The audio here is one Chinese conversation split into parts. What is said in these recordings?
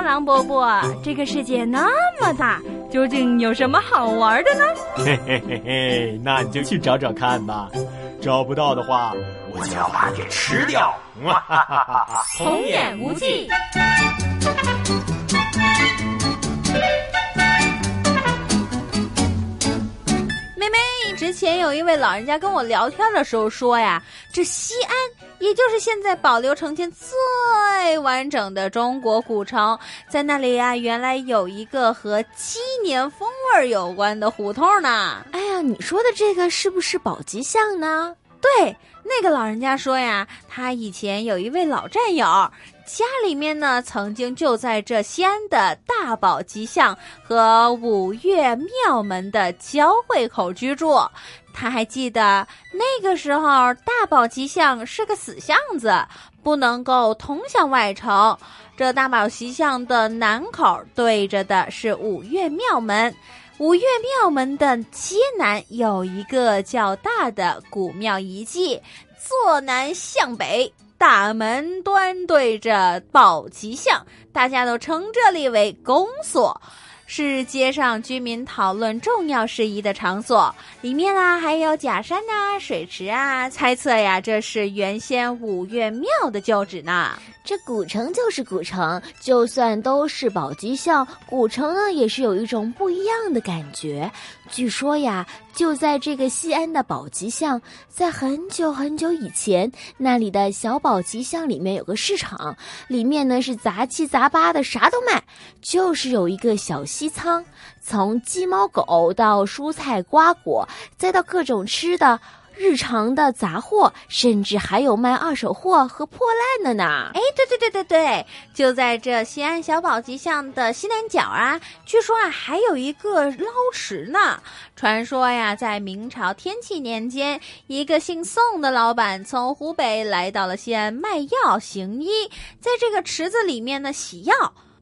荒狼伯伯，这个世界那么大，究竟有什么好玩的呢？嘿嘿嘿嘿，那你就去找找看吧。找不到的话，我就要把你吃掉。哈哈哈哈童言无忌。妹妹，之前有一位老人家跟我聊天的时候说呀，这西安也就是现在保留呈现最完整的中国古城，在那里呀，原来有一个和鸡年风味有关的胡同呢。哎呀，你说的这个是不是宝鸡巷呢？对，那个老人家说呀，他以前有一位老战友，家里面呢曾经就在这西安的大宝鸡巷和五岳庙门的交汇口居住。他还记得那个时候，大宝鸡巷是个死巷子，不能够通向外城。这大宝鸡巷的南口对着的是五岳庙门。五岳庙门的街南有一个较大的古庙遗迹，坐南向北，大门端对着宝吉巷，大家都称这里为宫所。是街上居民讨论重要事宜的场所，里面啊还有假山呐、水池啊。猜测呀，这是原先五岳庙的旧址呢。这古城就是古城，就算都是宝鸡巷，古城呢也是有一种不一样的感觉。据说呀，就在这个西安的宝鸡巷，在很久很久以前，那里的小宝鸡巷里面有个市场，里面呢是杂七杂八的，啥都卖，就是有一个小西仓，从鸡猫狗到蔬菜瓜果，再到各种吃的。日常的杂货，甚至还有卖二手货和破烂的呢。哎，对对对对对，就在这西安小宝吉巷的西南角啊，据说啊还有一个捞池呢。传说呀，在明朝天启年间，一个姓宋的老板从湖北来到了西安卖药行医，在这个池子里面呢洗药。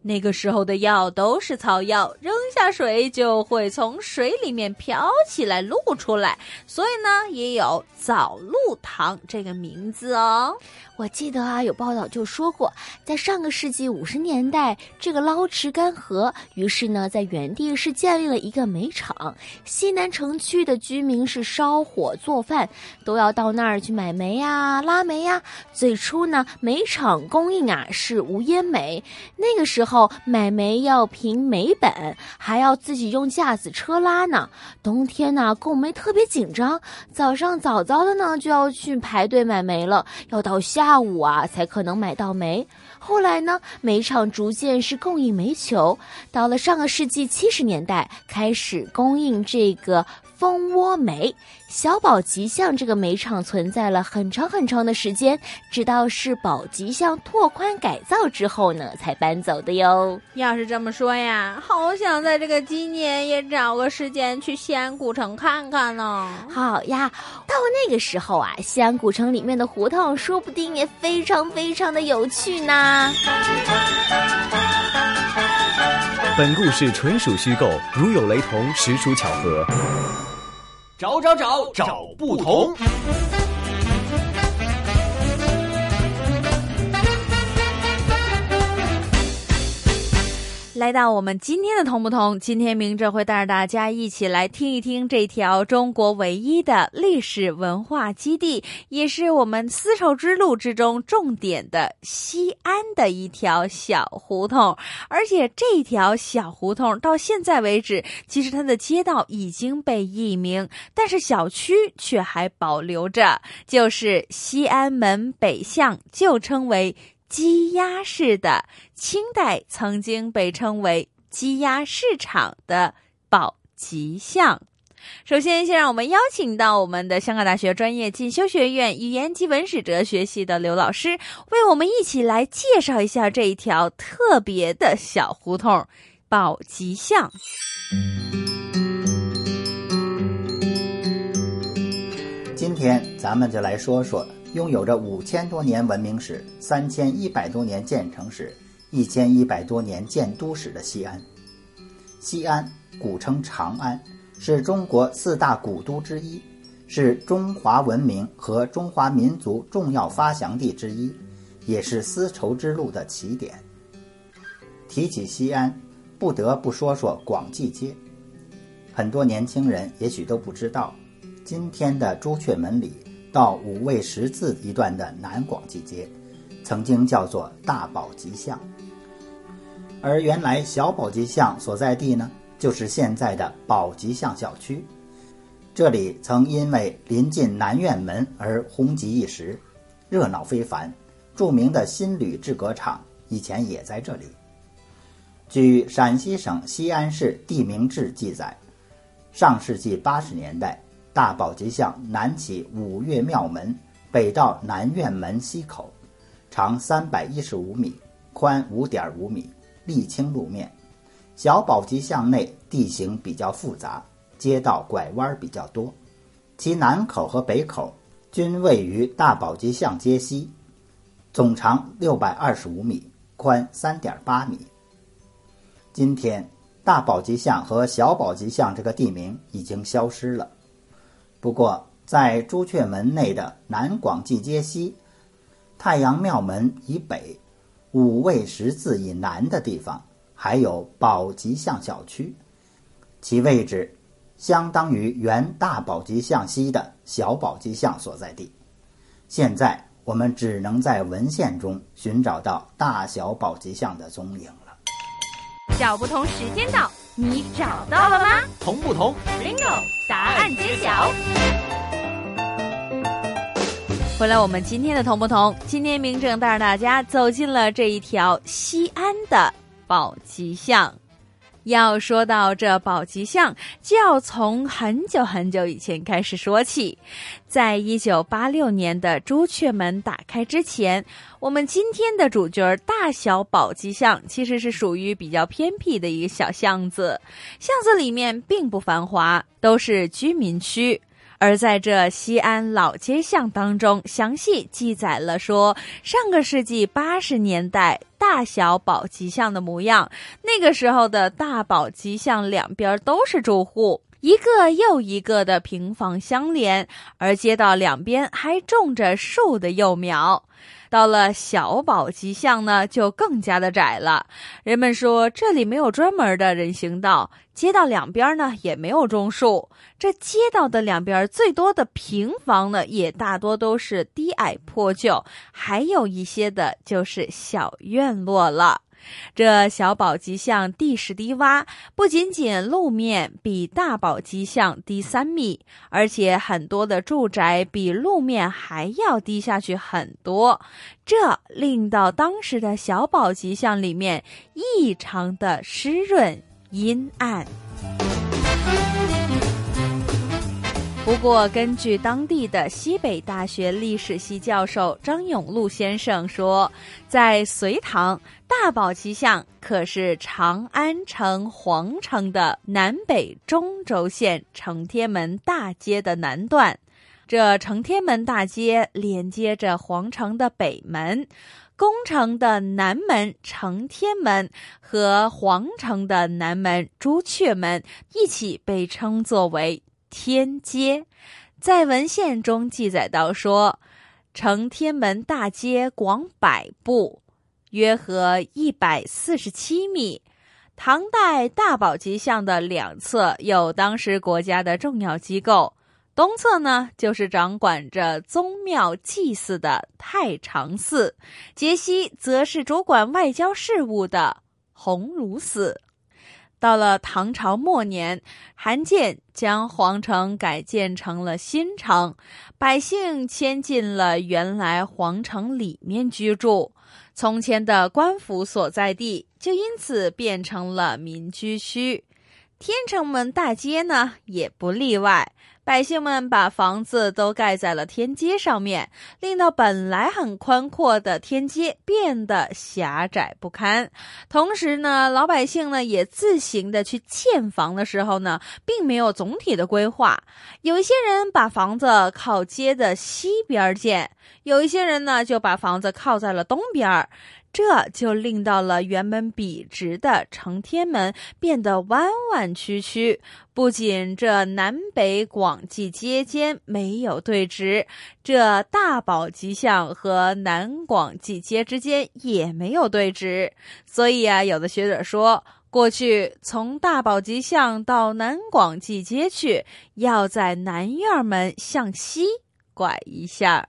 那个时候的药都是草药，扔下水就会从水里面飘起来露出来，所以呢，也有早露堂这个名字哦。我记得啊，有报道就说过，在上个世纪五十年代，这个捞池干涸，于是呢，在原地是建立了一个煤厂。西南城区的居民是烧火做饭，都要到那儿去买煤呀、拉煤呀。最初呢，煤厂供应啊是无烟煤，那个时候买煤要凭煤本，还要自己用架子车拉呢。冬天呢，供煤特别紧张，早上早早的呢就要去排队买煤了，要到下。下午啊，才可能买到煤。后来呢，煤厂逐渐是供应煤球。到了上个世纪七十年代，开始供应这个蜂窝煤。小宝吉巷这个煤厂存在了很长很长的时间，直到是宝吉巷拓宽改造之后呢，才搬走的哟。要是这么说呀，好想在这个今年也找个时间去西安古城看看呢。好呀，到那个时候啊，西安古城里面的胡同说不定也非常非常的有趣呢。本故事纯属虚构，如有雷同，实属巧合。找找找找不同。来到我们今天的同不同，今天明哲会带着大家一起来听一听这条中国唯一的历史文化基地，也是我们丝绸之路之中重点的西安的一条小胡同。而且这条小胡同到现在为止，其实它的街道已经被易名，但是小区却还保留着，就是西安门北巷，就称为。鸡鸭市的清代曾经被称为鸡鸭市场的宝吉巷。首先，先让我们邀请到我们的香港大学专业进修学院语言及文史哲学系的刘老师，为我们一起来介绍一下这一条特别的小胡同——宝吉巷。今天咱们就来说说。拥有着五千多年文明史、三千一百多年建城史、一千一百多年建都史的西安。西安古称长安，是中国四大古都之一，是中华文明和中华民族重要发祥地之一，也是丝绸之路的起点。提起西安，不得不说说广济街。很多年轻人也许都不知道，今天的朱雀门里到五味十字一段的南广济街，曾经叫做大宝吉巷。而原来小宝吉巷所在地呢，就是现在的宝吉巷小区。这里曾因为临近南院门而红极一时，热闹非凡。著名的新旅制革厂以前也在这里。据陕西省西安市地名志记载，上世纪八十年代，大宝吉巷南起五岳庙门，北到南院门西口，长三百一十五米，宽五点五米。沥青路面，小宝吉巷内地形比较复杂，街道拐弯比较多，其南口和北口均位于大宝吉巷街西，总长六百二十五米，宽三点八米。今天，大宝吉巷和小宝吉巷这个地名已经消失了，不过在朱雀门内的南广济街西、太阳庙门以北。五味十字以南的地方，还有宝吉巷小区，其位置相当于原大宝吉巷西的小宝吉巷所在地。现在我们只能在文献中寻找到大小宝吉巷的踪影了。小不同时间到，你找到了吗？同不同？Bingo！答案揭晓。回来，我们今天的同不同？今天明正带着大家走进了这一条西安的宝鸡巷。要说到这宝吉巷，就要从很久很久以前开始说起。在一九八六年的朱雀门打开之前，我们今天的主角大小宝吉巷其实是属于比较偏僻的一个小巷子，巷子里面并不繁华，都是居民区。而在这西安老街巷当中，详细记载了说，上个世纪八十年代大小宝吉巷的模样。那个时候的大宝吉巷两边都是住户，一个又一个的平房相连，而街道两边还种着树的幼苗。到了小宝吉巷呢，就更加的窄了。人们说这里没有专门的人行道，街道两边呢也没有种树。这街道的两边最多的平房呢，也大多都是低矮破旧，还有一些的就是小院落了。这小宝吉巷地势低洼，不仅仅路面比大宝吉巷低三米，而且很多的住宅比路面还要低下去很多，这令到当时的小宝吉巷里面异常的湿润阴暗。不过，根据当地的西北大学历史系教授张永禄先生说，在隋唐，大宝吉巷可是长安城皇城的南北中轴线承天门大街的南段。这承天门大街连接着皇城的北门、宫城的南门承天门和皇城的南门朱雀门，一起被称作为。天街，在文献中记载到说，承天门大街广百步，约合一百四十七米。唐代大宝吉巷的两侧有当时国家的重要机构，东侧呢就是掌管着宗庙祭祀的太常寺，杰西则是主管外交事务的鸿胪寺。到了唐朝末年，韩建将皇城改建成了新城，百姓迁进了原来皇城里面居住，从前的官府所在地就因此变成了民居区。天成门大街呢，也不例外。百姓们把房子都盖在了天街上面，令到本来很宽阔的天街变得狭窄不堪。同时呢，老百姓呢也自行的去建房的时候呢，并没有总体的规划。有一些人把房子靠街的西边建，有一些人呢就把房子靠在了东边。这就令到了原本笔直的承天门变得弯弯曲曲。不仅这南北广济街间没有对直，这大宝吉巷和南广济街之间也没有对直。所以啊，有的学者说。过去从大宝吉巷到南广济街去，要在南院门向西拐一下。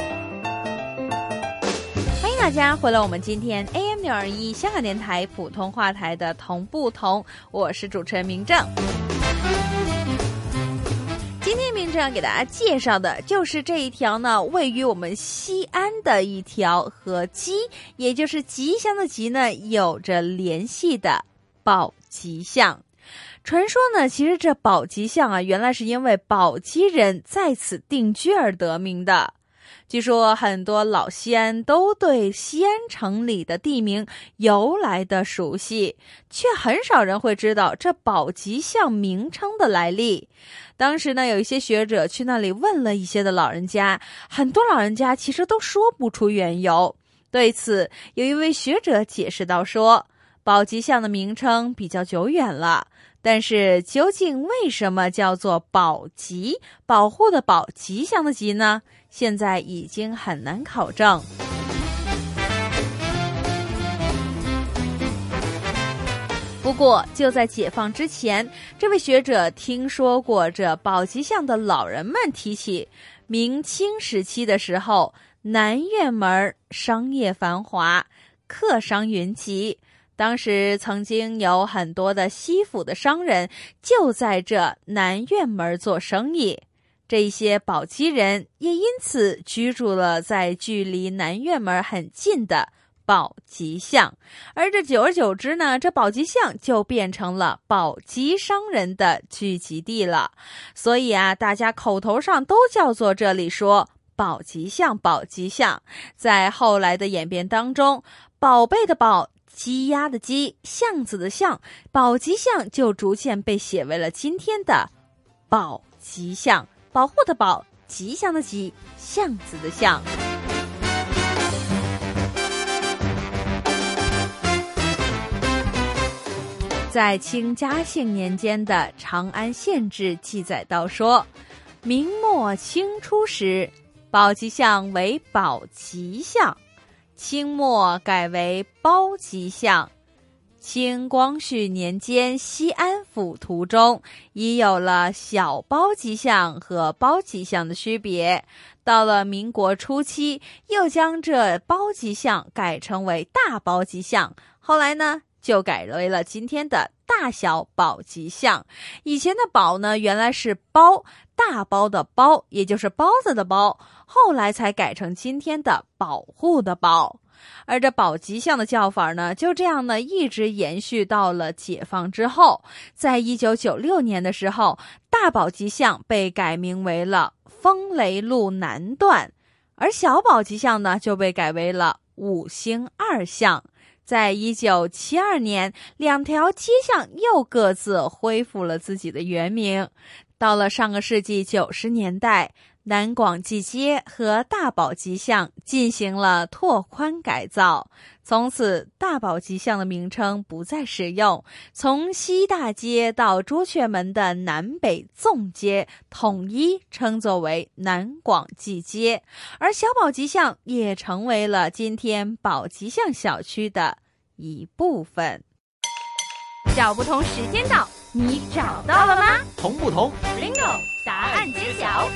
大家回来，我们今天 AM 六二一香港电台普通话台的同不同，我是主持人明正。今天明正要给大家介绍的就是这一条呢，位于我们西安的一条和吉，也就是吉祥的吉呢，有着联系的宝吉巷。传说呢，其实这宝鸡巷啊，原来是因为宝鸡人在此定居而得名的。据说很多老西安都对西安城里的地名由来的熟悉，却很少人会知道这宝吉巷名称的来历。当时呢，有一些学者去那里问了一些的老人家，很多老人家其实都说不出缘由。对此，有一位学者解释道：“说宝吉巷的名称比较久远了。”但是究竟为什么叫做宝吉？保护的保，吉祥的吉呢？现在已经很难考证。不过就在解放之前，这位学者听说过这宝吉巷的老人们提起，明清时期的时候，南院门商业繁华，客商云集。当时曾经有很多的西府的商人就在这南院门做生意，这些宝鸡人也因此居住了在距离南院门很近的宝鸡巷，而这久而久之呢，这宝鸡巷就变成了宝鸡商人的聚集地了。所以啊，大家口头上都叫做这里说宝鸡巷，宝鸡巷。在后来的演变当中，宝贝的宝。鸡鸭的鸡，巷子的巷，宝鸡巷就逐渐被写为了今天的宝鸡巷，保护的保，吉祥的吉，巷子的巷。在清嘉庆年间的《长安县志》记载到说，明末清初时，宝鸡巷为宝吉巷。清末改为包吉巷，清光绪年间西安府图中已有了小包吉巷和包吉巷的区别。到了民国初期，又将这包吉巷改成为大包吉巷。后来呢，就改为了今天的大小宝吉巷。以前的宝呢，原来是包大包的包，也就是包子的包。后来才改成今天的保护的保，而这宝吉巷的叫法呢，就这样呢一直延续到了解放之后。在一九九六年的时候，大宝吉巷被改名为了风雷路南段，而小宝吉巷呢就被改为了五星二巷。在一九七二年，两条街巷又各自恢复了自己的原名。到了上个世纪九十年代。南广济街和大宝吉巷进行了拓宽改造，从此大宝吉巷的名称不再使用。从西大街到朱雀门的南北纵街统一称作为南广济街，而小宝吉巷也成为了今天宝吉巷小区的一部分。找不同时间到，你找到了吗？同不同？Bingo！答案揭晓。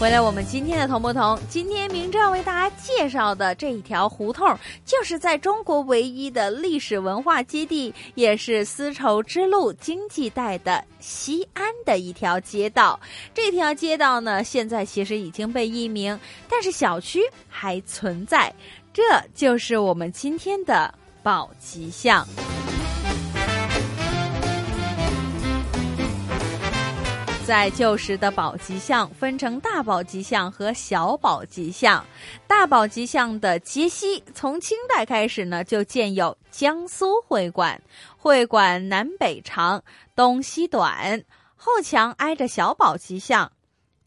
回来，我们今天的同不同？今天明正为大家介绍的这一条胡同，就是在中国唯一的历史文化基地，也是丝绸之路经济带的西安的一条街道。这条街道呢，现在其实已经被易名，但是小区还存在。这就是我们今天的宝吉巷。在旧时的宝吉祥分成大宝吉祥和小宝吉祥。大宝吉祥的街西从清代开始呢，就建有江苏会馆，会馆南北长，东西短，后墙挨着小宝吉祥。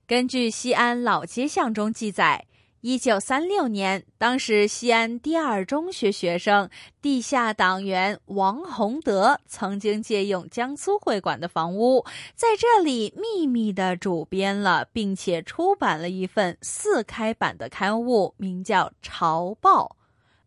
根据西安老街巷中记载。一九三六年，当时西安第二中学学生、地下党员王洪德曾经借用江苏会馆的房屋，在这里秘密的主编了，并且出版了一份四开版的刊物，名叫《潮报》。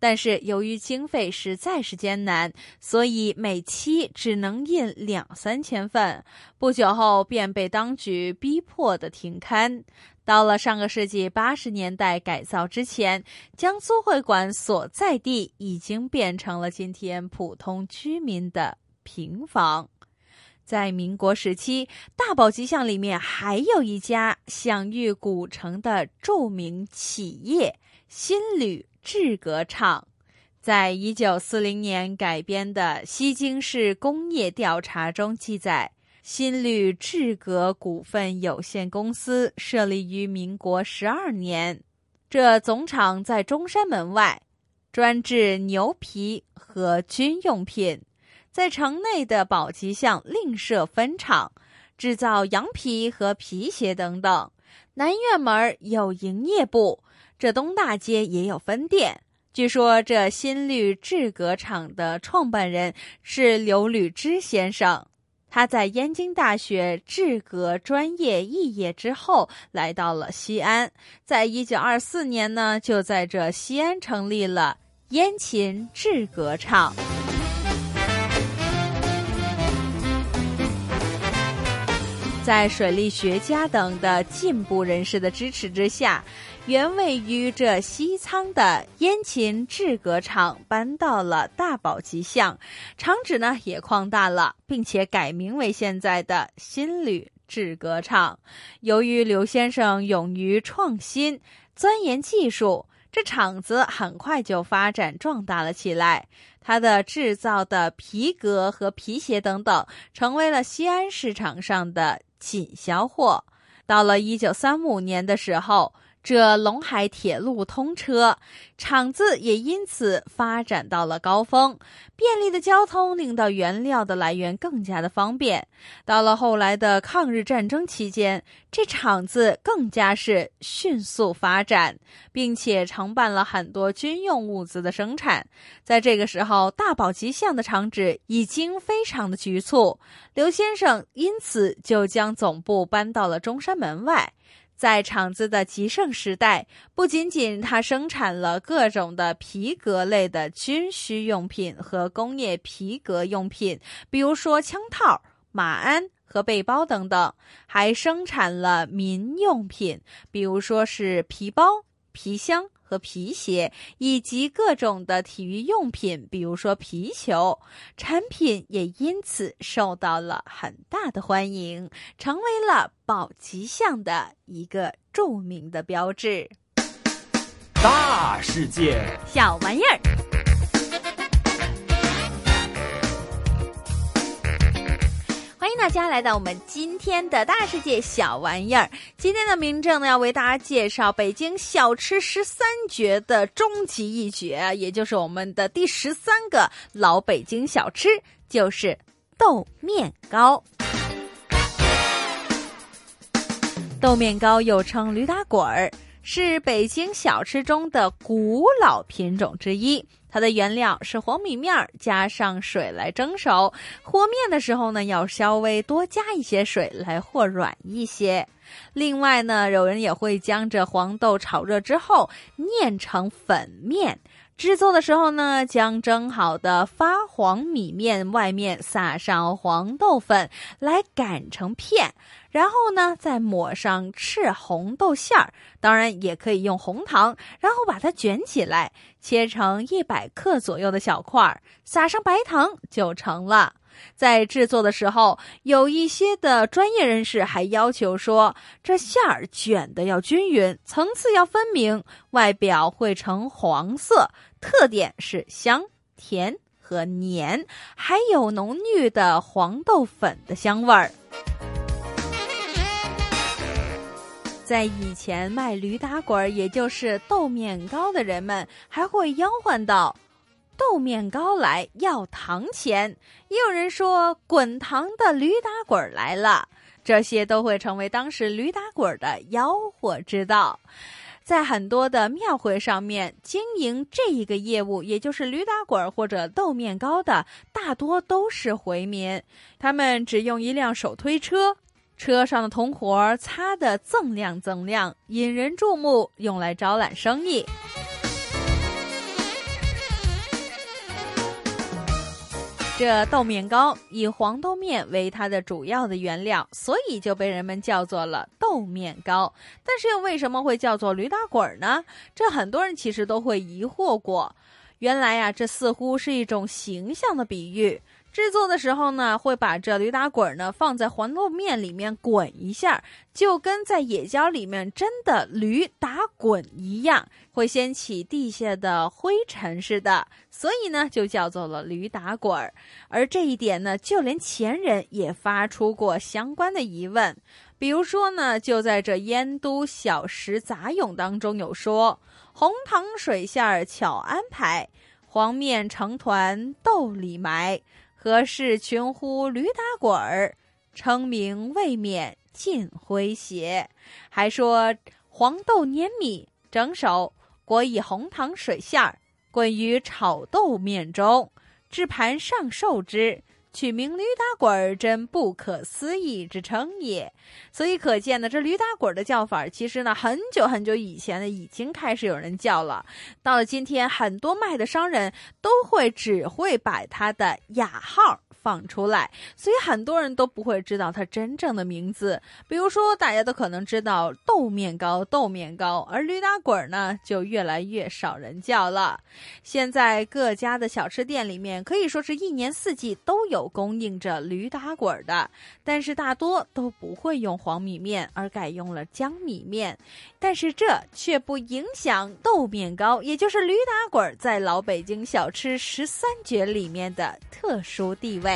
但是由于经费实在是艰难，所以每期只能印两三千份。不久后便被当局逼迫的停刊。到了上个世纪八十年代改造之前，江苏会馆所在地已经变成了今天普通居民的平房。在民国时期，大宝吉祥里面还有一家享誉古城的著名企业——新旅制革厂。在一九四零年改编的《西京市工业调查》中记载。新绿制革股份有限公司设立于民国十二年，这总厂在中山门外，专制牛皮和军用品。在城内的宝吉巷另设分厂，制造羊皮和皮鞋等等。南院门有营业部，这东大街也有分店。据说这新绿制革厂的创办人是刘履之先生。他在燕京大学制革专业肄业之后，来到了西安。在一九二四年呢，就在这西安成立了燕秦制革厂。在水利学家等的进步人士的支持之下。原位于这西仓的燕秦制革厂搬到了大宝吉巷，厂址呢也扩大了，并且改名为现在的新旅制革厂。由于刘先生勇于创新、钻研技术，这厂子很快就发展壮大了起来。他的制造的皮革和皮鞋等等，成为了西安市场上的紧销货。到了一九三五年的时候。这陇海铁路通车，厂子也因此发展到了高峰。便利的交通令到原料的来源更加的方便。到了后来的抗日战争期间，这厂子更加是迅速发展，并且承办了很多军用物资的生产。在这个时候，大宝吉巷的厂址已经非常的局促，刘先生因此就将总部搬到了中山门外。在厂子的极盛时代，不仅仅它生产了各种的皮革类的军需用品和工业皮革用品，比如说枪套、马鞍和背包等等，还生产了民用品，比如说是皮包、皮箱。和皮鞋以及各种的体育用品，比如说皮球，产品也因此受到了很大的欢迎，成为了宝吉巷的一个著名的标志。大世界，小玩意儿。大家来到我们今天的大世界小玩意儿。今天的明正呢，要为大家介绍北京小吃十三绝的终极一绝，也就是我们的第十三个老北京小吃，就是豆面糕。豆面糕又称驴打滚儿，是北京小吃中的古老品种之一。它的原料是黄米面儿，加上水来蒸熟。和面的时候呢，要稍微多加一些水来和软一些。另外呢，有人也会将这黄豆炒热之后碾成粉面。制作的时候呢，将蒸好的发黄米面外面撒上黄豆粉，来擀成片。然后呢再抹上赤红豆馅儿，当然也可以用红糖，然后把它卷起来，切成一百克左右的小块儿，撒上白糖就成了。在制作的时候，有一些的专业人士还要求说，这馅儿卷的要均匀，层次要分明，外表会呈黄色，特点是香甜和黏，还有浓郁的黄豆粉的香味儿。在以前卖驴打滚，也就是豆面糕的人们，还会吆喝道。豆面糕来要糖钱，也有人说滚糖的驴打滚来了，这些都会成为当时驴打滚的吆喝之道。在很多的庙会上面，经营这一个业务，也就是驴打滚或者豆面糕的，大多都是回民。他们只用一辆手推车，车上的铜活擦得锃亮锃亮，引人注目，用来招揽生意。这豆面糕以黄豆面为它的主要的原料，所以就被人们叫做了豆面糕。但是又为什么会叫做驴打滚呢？这很多人其实都会疑惑过。原来呀，这似乎是一种形象的比喻。制作的时候呢，会把这驴打滚呢放在黄豆面里面滚一下，就跟在野郊里面真的驴打滚一样，会掀起地下的灰尘似的，所以呢就叫做了驴打滚。而这一点呢，就连前人也发出过相关的疑问，比如说呢，就在这《燕都小食杂咏》当中有说：“红糖水馅儿巧安排，黄面成团豆里埋。”何事群呼驴打滚儿，称名未免尽诙谐。还说黄豆粘米整手，裹以红糖水馅儿，滚于炒豆面中，置盘上受之。取名驴打滚儿，真不可思议之称也。所以可见呢，这驴打滚儿的叫法，其实呢，很久很久以前呢，已经开始有人叫了。到了今天，很多卖的商人都会只会摆它的雅号。放出来，所以很多人都不会知道它真正的名字。比如说，大家都可能知道豆面糕、豆面糕，而驴打滚呢，就越来越少人叫了。现在各家的小吃店里面，可以说是一年四季都有供应着驴打滚的，但是大多都不会用黄米面，而改用了江米面。但是这却不影响豆面糕，也就是驴打滚，在老北京小吃十三绝里面的特殊地位